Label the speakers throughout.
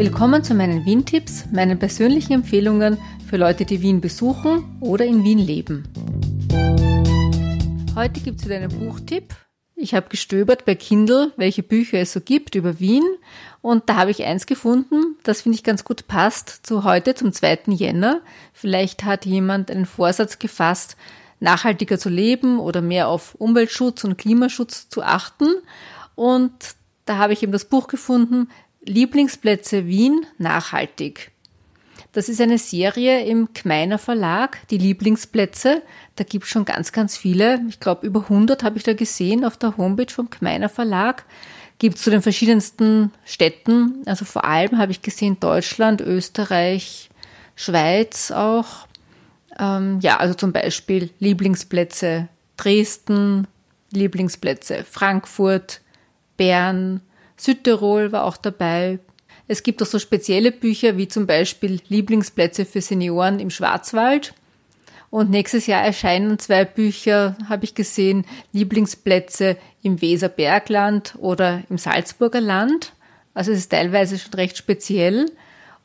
Speaker 1: Willkommen zu meinen Wien-Tipps, meinen persönlichen Empfehlungen für Leute, die Wien besuchen oder in Wien leben. Heute gibt es wieder einen Buchtipp. Ich habe gestöbert bei Kindle, welche Bücher es so gibt über Wien. Und da habe ich eins gefunden, das finde ich ganz gut passt zu heute, zum 2. Jänner. Vielleicht hat jemand einen Vorsatz gefasst, nachhaltiger zu leben oder mehr auf Umweltschutz und Klimaschutz zu achten. Und da habe ich eben das Buch gefunden, Lieblingsplätze Wien nachhaltig. Das ist eine Serie im Kmeiner Verlag, die Lieblingsplätze. Da gibt es schon ganz, ganz viele. Ich glaube, über 100 habe ich da gesehen auf der Homepage vom Kmeiner Verlag. Gibt es zu den verschiedensten Städten. Also vor allem habe ich gesehen Deutschland, Österreich, Schweiz auch. Ähm, ja, also zum Beispiel Lieblingsplätze Dresden, Lieblingsplätze Frankfurt, Bern, Südtirol war auch dabei. Es gibt auch so spezielle Bücher wie zum Beispiel Lieblingsplätze für Senioren im Schwarzwald. Und nächstes Jahr erscheinen zwei Bücher, habe ich gesehen, Lieblingsplätze im Weserbergland oder im Salzburger Land. Also es ist teilweise schon recht speziell.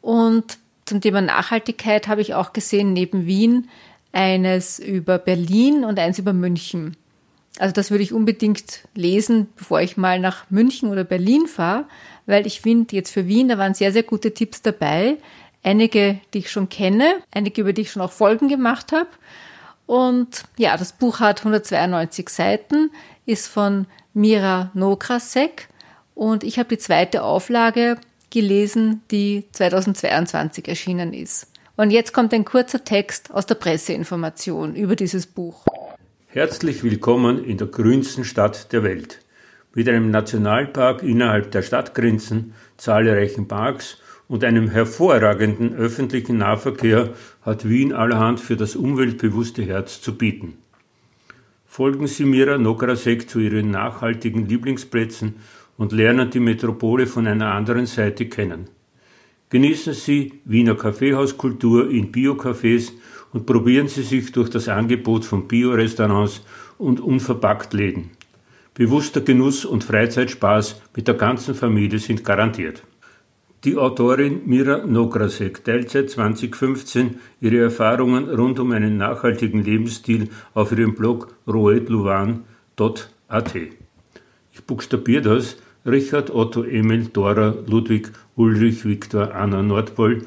Speaker 1: Und zum Thema Nachhaltigkeit habe ich auch gesehen, neben Wien eines über Berlin und eins über München. Also das würde ich unbedingt lesen, bevor ich mal nach München oder Berlin fahre, weil ich finde, jetzt für Wien, da waren sehr, sehr gute Tipps dabei. Einige, die ich schon kenne, einige, über die ich schon auch Folgen gemacht habe. Und ja, das Buch hat 192 Seiten, ist von Mira Nokrasek und ich habe die zweite Auflage gelesen, die 2022 erschienen ist. Und jetzt kommt ein kurzer Text aus der Presseinformation über dieses Buch.
Speaker 2: Herzlich willkommen in der grünsten Stadt der Welt. Mit einem Nationalpark innerhalb der Stadtgrenzen, zahlreichen Parks und einem hervorragenden öffentlichen Nahverkehr hat Wien allerhand für das umweltbewusste Herz zu bieten. Folgen Sie Mira Nokrasek zu Ihren nachhaltigen Lieblingsplätzen und lernen die Metropole von einer anderen Seite kennen. Genießen Sie Wiener Kaffeehauskultur in Biocafés und probieren Sie sich durch das Angebot von Bio-Restaurants und Unverpacktläden. Bewusster Genuss und Freizeitspaß mit der ganzen Familie sind garantiert. Die Autorin Mira Nokrasek teilt seit 2015 ihre Erfahrungen rund um einen nachhaltigen Lebensstil auf ihrem Blog roetluwan.at. Ich buchstabiere das Richard Otto Emil Dora Ludwig Ulrich Viktor Anna Nordpol.at.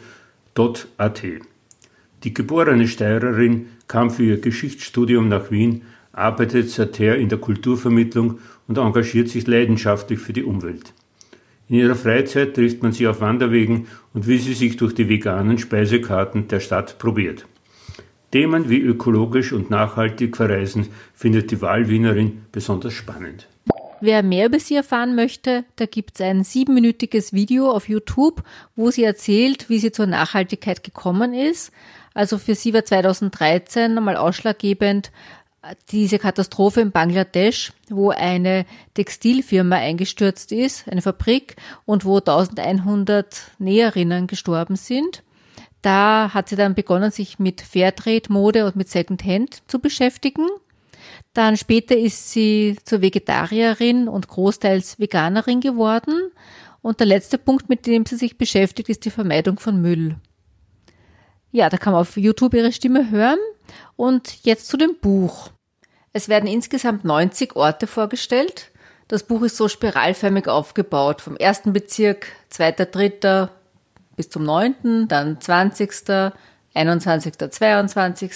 Speaker 2: Die geborene Steirerin kam für ihr Geschichtsstudium nach Wien, arbeitet seither in der Kulturvermittlung und engagiert sich leidenschaftlich für die Umwelt. In ihrer Freizeit trifft man sie auf Wanderwegen und wie sie sich durch die veganen Speisekarten der Stadt probiert. Themen wie ökologisch und nachhaltig verreisen findet die Wahlwienerin besonders spannend.
Speaker 1: Wer mehr über sie erfahren möchte, da gibt es ein siebenminütiges Video auf YouTube, wo sie erzählt, wie sie zur Nachhaltigkeit gekommen ist. Also für sie war 2013 nochmal ausschlaggebend diese Katastrophe in Bangladesch, wo eine Textilfirma eingestürzt ist, eine Fabrik, und wo 1100 Näherinnen gestorben sind. Da hat sie dann begonnen, sich mit Fairtrade-Mode und mit Secondhand zu beschäftigen. Dann später ist sie zur Vegetarierin und großteils Veganerin geworden. Und der letzte Punkt, mit dem sie sich beschäftigt, ist die Vermeidung von Müll. Ja, da kann man auf YouTube ihre Stimme hören. Und jetzt zu dem Buch. Es werden insgesamt 90 Orte vorgestellt. Das Buch ist so spiralförmig aufgebaut. Vom ersten Bezirk, zweiter, dritter bis zum neunten, dann 20., 21., 22.,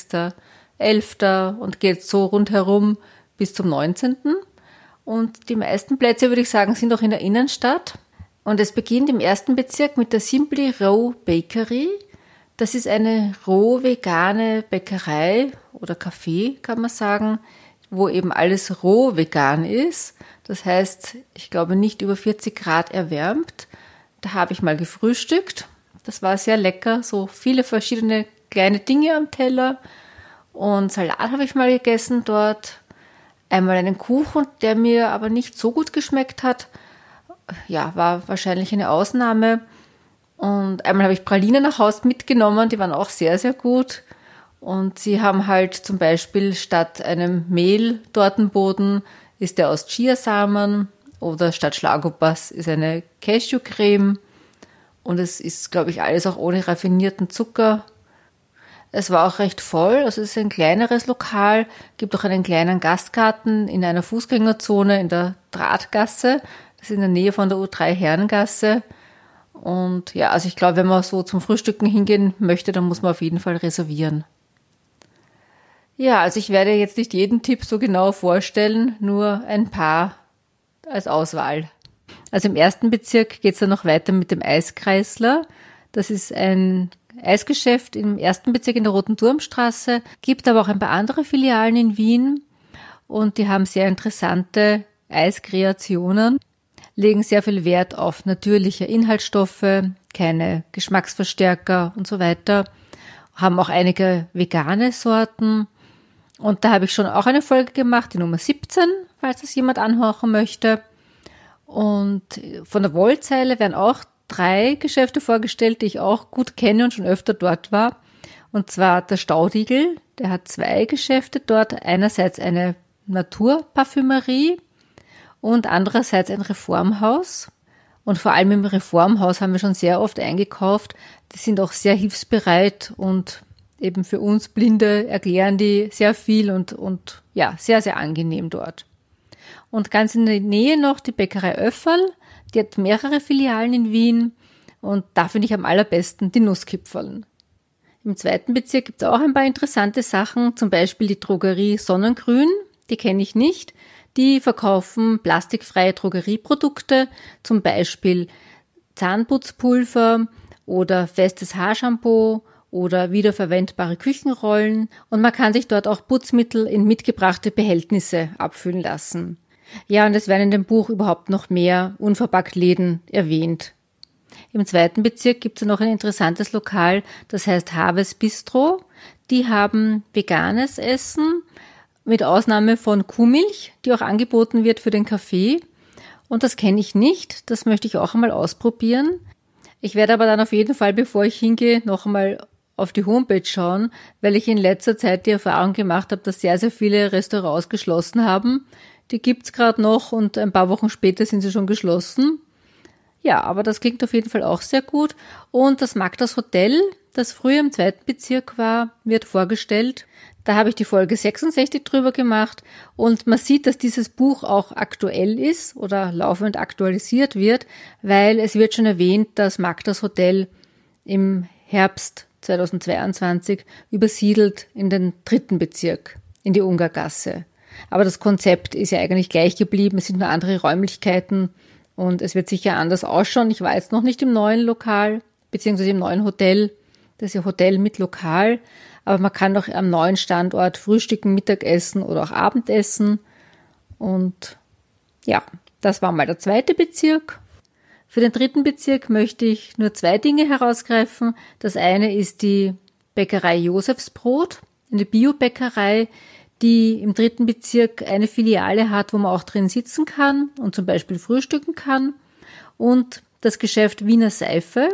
Speaker 1: 11. und geht so rundherum bis zum 19. Und die meisten Plätze, würde ich sagen, sind auch in der Innenstadt. Und es beginnt im ersten Bezirk mit der Simply Row Bakery. Das ist eine roh vegane Bäckerei oder Café, kann man sagen, wo eben alles roh vegan ist. Das heißt, ich glaube nicht über 40 Grad erwärmt. Da habe ich mal gefrühstückt. Das war sehr lecker, so viele verschiedene kleine Dinge am Teller. Und Salat habe ich mal gegessen dort. Einmal einen Kuchen, der mir aber nicht so gut geschmeckt hat. Ja, war wahrscheinlich eine Ausnahme. Und einmal habe ich Pralinen nach Hause mitgenommen, die waren auch sehr, sehr gut. Und sie haben halt zum Beispiel statt einem Mehl-Tortenboden ist der aus Chiasamen oder statt Schlagopass ist eine Cashewcreme. Und es ist, glaube ich, alles auch ohne raffinierten Zucker. Es war auch recht voll. Also es ist ein kleineres Lokal, gibt auch einen kleinen Gastgarten in einer Fußgängerzone in der Drahtgasse. Das ist in der Nähe von der U3 Herrengasse. Und ja, also ich glaube, wenn man so zum Frühstücken hingehen möchte, dann muss man auf jeden Fall reservieren. Ja, also ich werde jetzt nicht jeden Tipp so genau vorstellen, nur ein paar als Auswahl. Also im ersten Bezirk geht es dann noch weiter mit dem Eiskreisler. Das ist ein Eisgeschäft im ersten Bezirk in der Roten Turmstraße, gibt aber auch ein paar andere Filialen in Wien und die haben sehr interessante Eiskreationen, legen sehr viel Wert auf natürliche Inhaltsstoffe, keine Geschmacksverstärker und so weiter, haben auch einige vegane Sorten und da habe ich schon auch eine Folge gemacht, die Nummer 17, falls das jemand anhören möchte. Und von der Wollzeile werden auch drei Geschäfte vorgestellt, die ich auch gut kenne und schon öfter dort war. Und zwar der Staudigel, der hat zwei Geschäfte dort. Einerseits eine Naturparfümerie und andererseits ein Reformhaus. Und vor allem im Reformhaus haben wir schon sehr oft eingekauft. Die sind auch sehr hilfsbereit und eben für uns Blinde erklären die sehr viel und, und ja, sehr, sehr angenehm dort. Und ganz in der Nähe noch die Bäckerei Öfferl, die hat mehrere Filialen in Wien und da finde ich am allerbesten die Nusskipferln. Im zweiten Bezirk gibt es auch ein paar interessante Sachen, zum Beispiel die Drogerie Sonnengrün, die kenne ich nicht. Die verkaufen plastikfreie Drogerieprodukte, zum Beispiel Zahnputzpulver oder festes Haarshampoo oder wiederverwendbare Küchenrollen und man kann sich dort auch Putzmittel in mitgebrachte Behältnisse abfüllen lassen. Ja, und es werden in dem Buch überhaupt noch mehr unverpackt Läden erwähnt. Im zweiten Bezirk gibt es noch ein interessantes Lokal, das heißt Haves Bistro. Die haben veganes Essen, mit Ausnahme von Kuhmilch, die auch angeboten wird für den Kaffee. Und das kenne ich nicht, das möchte ich auch einmal ausprobieren. Ich werde aber dann auf jeden Fall, bevor ich hingehe, noch einmal auf die Homepage schauen, weil ich in letzter Zeit die Erfahrung gemacht habe, dass sehr, sehr viele Restaurants geschlossen haben. Die gibt's gerade noch und ein paar Wochen später sind sie schon geschlossen. Ja, aber das klingt auf jeden Fall auch sehr gut. Und das Magdas Hotel, das früher im zweiten Bezirk war, wird vorgestellt. Da habe ich die Folge 66 drüber gemacht und man sieht, dass dieses Buch auch aktuell ist oder laufend aktualisiert wird, weil es wird schon erwähnt, dass Magdas Hotel im Herbst 2022 übersiedelt in den dritten Bezirk, in die Ungargasse. Aber das Konzept ist ja eigentlich gleich geblieben, es sind nur andere Räumlichkeiten und es wird sicher anders ausschauen. Ich war jetzt noch nicht im neuen Lokal, beziehungsweise im neuen Hotel. Das ist ja Hotel mit Lokal, aber man kann doch am neuen Standort frühstücken, Mittagessen oder auch Abendessen. Und ja, das war mal der zweite Bezirk. Für den dritten Bezirk möchte ich nur zwei Dinge herausgreifen. Das eine ist die Bäckerei Josefsbrot, eine Biobäckerei, die im dritten Bezirk eine Filiale hat, wo man auch drin sitzen kann und zum Beispiel frühstücken kann. Und das Geschäft Wiener Seife,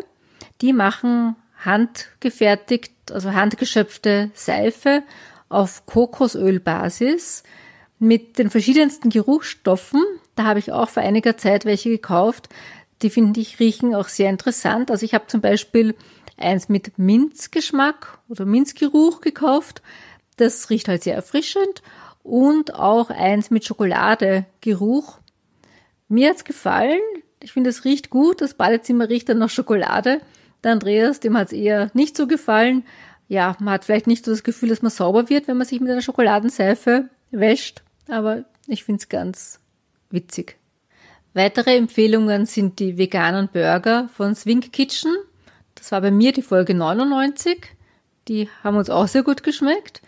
Speaker 1: die machen handgefertigt, also handgeschöpfte Seife auf Kokosölbasis mit den verschiedensten Geruchsstoffen. Da habe ich auch vor einiger Zeit welche gekauft. Die finde ich riechen auch sehr interessant. Also ich habe zum Beispiel eins mit Minzgeschmack oder Minzgeruch gekauft. Das riecht halt sehr erfrischend. Und auch eins mit Schokoladegeruch. Mir hat's gefallen. Ich finde, es riecht gut. Das Badezimmer riecht dann nach Schokolade. Der Andreas, dem hat's eher nicht so gefallen. Ja, man hat vielleicht nicht so das Gefühl, dass man sauber wird, wenn man sich mit einer Schokoladenseife wäscht. Aber ich find's ganz witzig. Weitere Empfehlungen sind die veganen Burger von Swing Kitchen. Das war bei mir die Folge 99. Die haben uns auch sehr gut geschmeckt.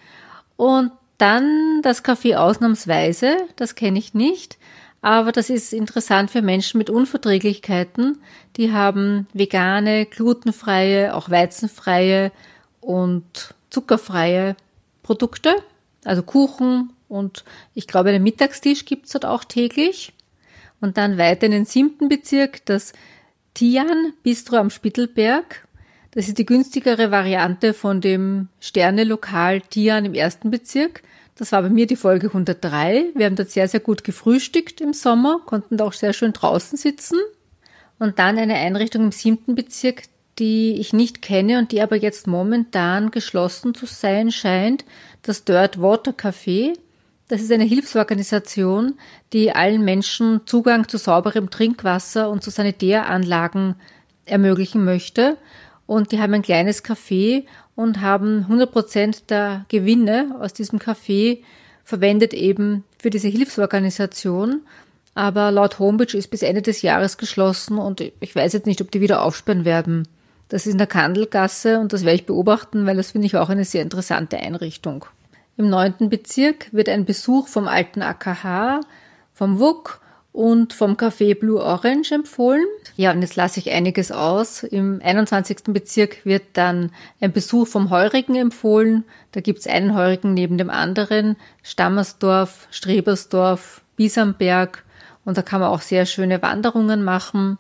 Speaker 1: Und dann das Kaffee ausnahmsweise. Das kenne ich nicht. Aber das ist interessant für Menschen mit Unverträglichkeiten. Die haben vegane, glutenfreie, auch weizenfreie und zuckerfreie Produkte. Also Kuchen und ich glaube, einen Mittagstisch gibt's dort auch täglich. Und dann weiter in den siebten Bezirk das Tian Bistro am Spittelberg. Das ist die günstigere Variante von dem Sterne-Lokal Tian im ersten Bezirk. Das war bei mir die Folge 103. Wir haben dort sehr, sehr gut gefrühstückt im Sommer, konnten da auch sehr schön draußen sitzen. Und dann eine Einrichtung im siebten Bezirk, die ich nicht kenne und die aber jetzt momentan geschlossen zu sein scheint, das Dirt Water Café. Das ist eine Hilfsorganisation, die allen Menschen Zugang zu sauberem Trinkwasser und zu Sanitäranlagen ermöglichen möchte. Und die haben ein kleines Café und haben 100 Prozent der Gewinne aus diesem Café verwendet eben für diese Hilfsorganisation. Aber laut Homepage ist bis Ende des Jahres geschlossen und ich weiß jetzt nicht, ob die wieder aufsperren werden. Das ist in der Kandelgasse und das werde ich beobachten, weil das finde ich auch eine sehr interessante Einrichtung. Im neunten Bezirk wird ein Besuch vom alten AKH, vom WUK und vom Café Blue Orange empfohlen. Ja, und jetzt lasse ich einiges aus. Im 21. Bezirk wird dann ein Besuch vom Heurigen empfohlen. Da gibt es einen Heurigen neben dem anderen. Stammersdorf, Strebersdorf, Biesamberg. Und da kann man auch sehr schöne Wanderungen machen.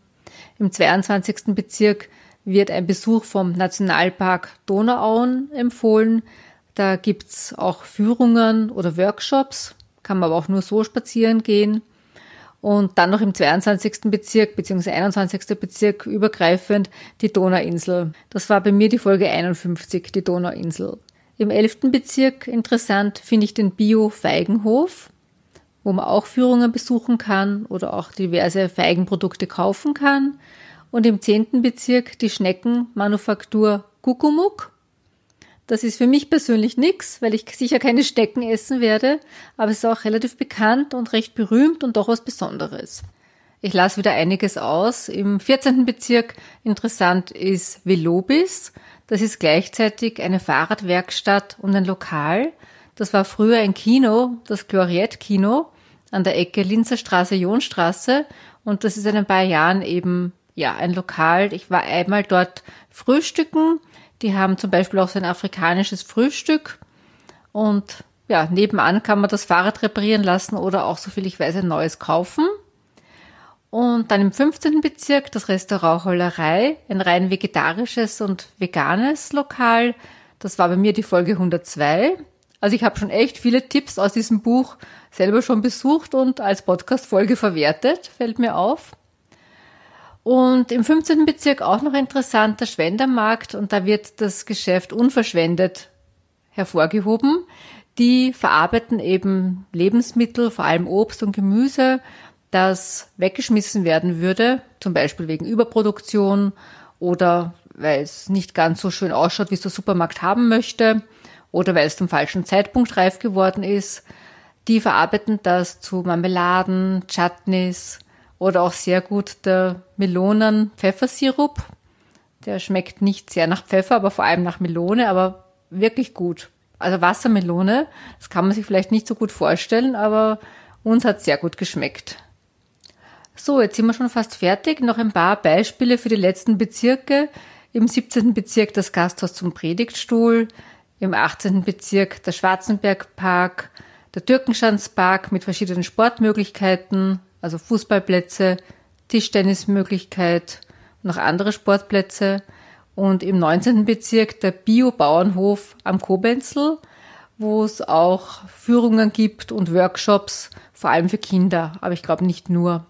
Speaker 1: Im 22. Bezirk wird ein Besuch vom Nationalpark Donauauen empfohlen. Da gibt's auch Führungen oder Workshops, kann man aber auch nur so spazieren gehen. Und dann noch im 22. Bezirk bzw. 21. Bezirk übergreifend die Donauinsel. Das war bei mir die Folge 51, die Donauinsel. Im 11. Bezirk interessant finde ich den Bio-Feigenhof, wo man auch Führungen besuchen kann oder auch diverse Feigenprodukte kaufen kann. Und im 10. Bezirk die Schneckenmanufaktur Kuckumuk. Das ist für mich persönlich nichts, weil ich sicher keine Stecken essen werde, aber es ist auch relativ bekannt und recht berühmt und doch was Besonderes. Ich lasse wieder einiges aus. Im 14. Bezirk interessant ist Velobis. Das ist gleichzeitig eine Fahrradwerkstatt und ein Lokal. Das war früher ein Kino, das Gloriette Kino an der Ecke Linzer Straße, Jonstraße. Und das ist in ein paar Jahren eben, ja, ein Lokal. Ich war einmal dort frühstücken die haben zum Beispiel auch so ein afrikanisches Frühstück und ja, nebenan kann man das Fahrrad reparieren lassen oder auch, soviel ich weiß, ein neues kaufen. Und dann im 15. Bezirk das Restaurant Hollerei, ein rein vegetarisches und veganes Lokal. Das war bei mir die Folge 102. Also ich habe schon echt viele Tipps aus diesem Buch selber schon besucht und als Podcast-Folge verwertet, fällt mir auf. Und im 15. Bezirk auch noch interessant der Schwendermarkt und da wird das Geschäft unverschwendet hervorgehoben. Die verarbeiten eben Lebensmittel, vor allem Obst und Gemüse, das weggeschmissen werden würde, zum Beispiel wegen Überproduktion oder weil es nicht ganz so schön ausschaut, wie es der Supermarkt haben möchte oder weil es zum falschen Zeitpunkt reif geworden ist. Die verarbeiten das zu Marmeladen, Chutneys, oder auch sehr gut der Melonen-Pfeffersirup. Der schmeckt nicht sehr nach Pfeffer, aber vor allem nach Melone, aber wirklich gut. Also Wassermelone, das kann man sich vielleicht nicht so gut vorstellen, aber uns hat sehr gut geschmeckt. So, jetzt sind wir schon fast fertig. Noch ein paar Beispiele für die letzten Bezirke. Im 17. Bezirk das Gasthaus zum Predigtstuhl, im 18. Bezirk der Schwarzenbergpark, der Türkenschanzpark mit verschiedenen Sportmöglichkeiten, also Fußballplätze, Tischtennismöglichkeit, noch andere Sportplätze und im 19. Bezirk der Bio-Bauernhof am Kobenzl, wo es auch Führungen gibt und Workshops, vor allem für Kinder, aber ich glaube nicht nur.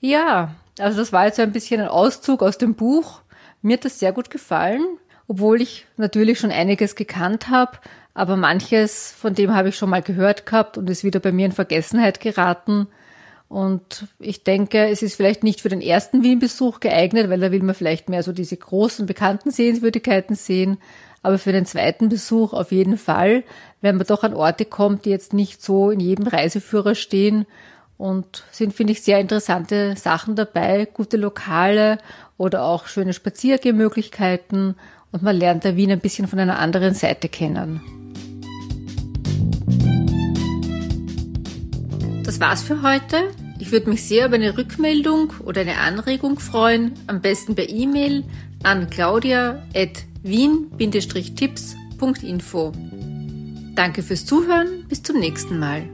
Speaker 1: Ja, also das war jetzt ein bisschen ein Auszug aus dem Buch. Mir hat das sehr gut gefallen, obwohl ich natürlich schon einiges gekannt habe, aber manches von dem habe ich schon mal gehört gehabt und ist wieder bei mir in Vergessenheit geraten. Und ich denke, es ist vielleicht nicht für den ersten Wien-Besuch geeignet, weil da will man vielleicht mehr so diese großen, bekannten Sehenswürdigkeiten sehen. Aber für den zweiten Besuch auf jeden Fall, wenn man doch an Orte kommt, die jetzt nicht so in jedem Reiseführer stehen. Und sind, finde ich, sehr interessante Sachen dabei, gute Lokale oder auch schöne Spaziergehmöglichkeiten. Und man lernt da Wien ein bisschen von einer anderen Seite kennen. Das war's für heute. Ich würde mich sehr über eine Rückmeldung oder eine Anregung freuen, am besten per E-Mail an claudia.wien-tipps.info. Danke fürs Zuhören, bis zum nächsten Mal.